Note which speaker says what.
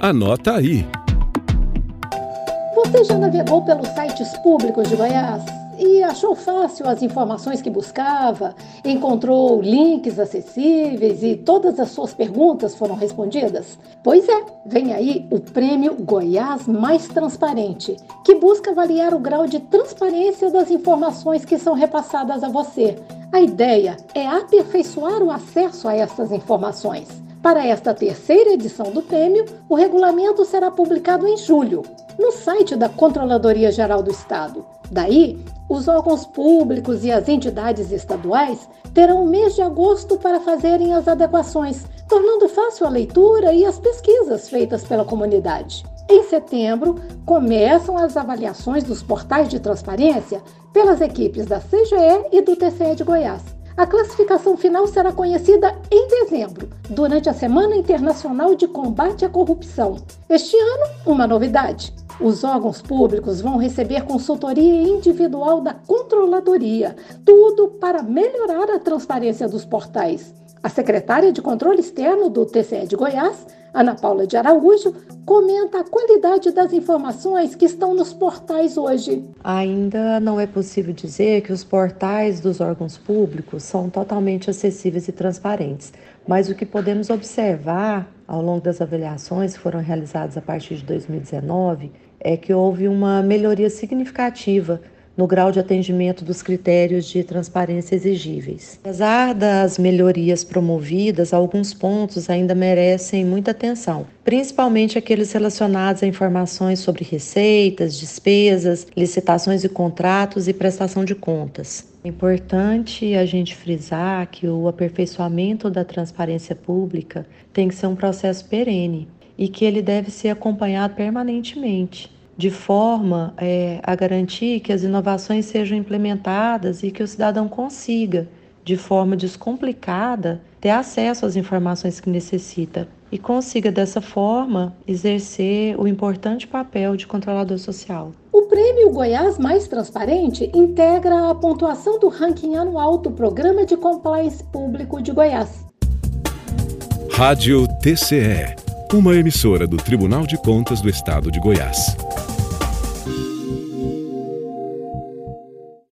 Speaker 1: Anota aí.
Speaker 2: Você já navegou pelos sites públicos de Goiás? e achou fácil as informações que buscava, encontrou links acessíveis e todas as suas perguntas foram respondidas? Pois é, vem aí o Prêmio Goiás Mais Transparente, que busca avaliar o grau de transparência das informações que são repassadas a você. A ideia é aperfeiçoar o acesso a essas informações. Para esta terceira edição do prêmio, o regulamento será publicado em julho, no site da Controladoria Geral do Estado. Daí, os órgãos públicos e as entidades estaduais terão o mês de agosto para fazerem as adequações, tornando fácil a leitura e as pesquisas feitas pela comunidade. Em setembro, começam as avaliações dos portais de transparência pelas equipes da CGE e do TCE de Goiás. A classificação final será conhecida em dezembro, durante a Semana Internacional de Combate à Corrupção. Este ano, uma novidade. Os órgãos públicos vão receber consultoria individual da controladoria, tudo para melhorar a transparência dos portais. A secretária de Controle Externo do TCE de Goiás, Ana Paula de Araújo, comenta a qualidade das informações que estão nos portais hoje.
Speaker 3: Ainda não é possível dizer que os portais dos órgãos públicos são totalmente acessíveis e transparentes, mas o que podemos observar ao longo das avaliações que foram realizadas a partir de 2019 é que houve uma melhoria significativa no grau de atendimento dos critérios de transparência exigíveis. Apesar das melhorias promovidas, alguns pontos ainda merecem muita atenção, principalmente aqueles relacionados a informações sobre receitas, despesas, licitações e contratos e prestação de contas. É importante a gente frisar que o aperfeiçoamento da transparência pública tem que ser um processo perene e que ele deve ser acompanhado permanentemente de forma é, a garantir que as inovações sejam implementadas e que o cidadão consiga, de forma descomplicada, ter acesso às informações que necessita e consiga, dessa forma, exercer o importante papel de controlador social.
Speaker 2: O Prêmio Goiás Mais Transparente integra a pontuação do ranking anual do Programa de Compliance Público de Goiás.
Speaker 1: Rádio TCE, uma emissora do Tribunal de Contas do Estado de Goiás.